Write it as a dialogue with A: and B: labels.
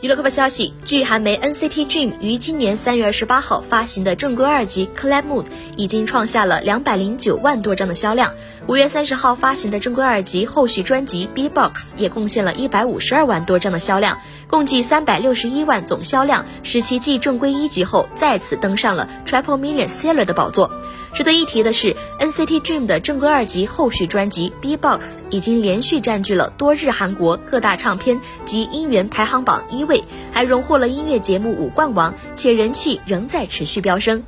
A: 娱乐快报消息，据韩媒 NCT Dream 于今年三月二十八号发行的正规二辑《Club Mood》已经创下了两百零九万多张的销量。五月三十号发行的正规二辑后续专辑《B Box》也贡献了一百五十二万多张的销量，共计三百六十一万总销量，使其继正规一辑后再次登上了 Triple Million Seller 的宝座。值得一提的是，NCT Dream 的正规二级后续专辑《B Box》已经连续占据了多日韩国各大唱片及音源排行榜一位，还荣获了音乐节目五冠王，且人气仍在持续飙升。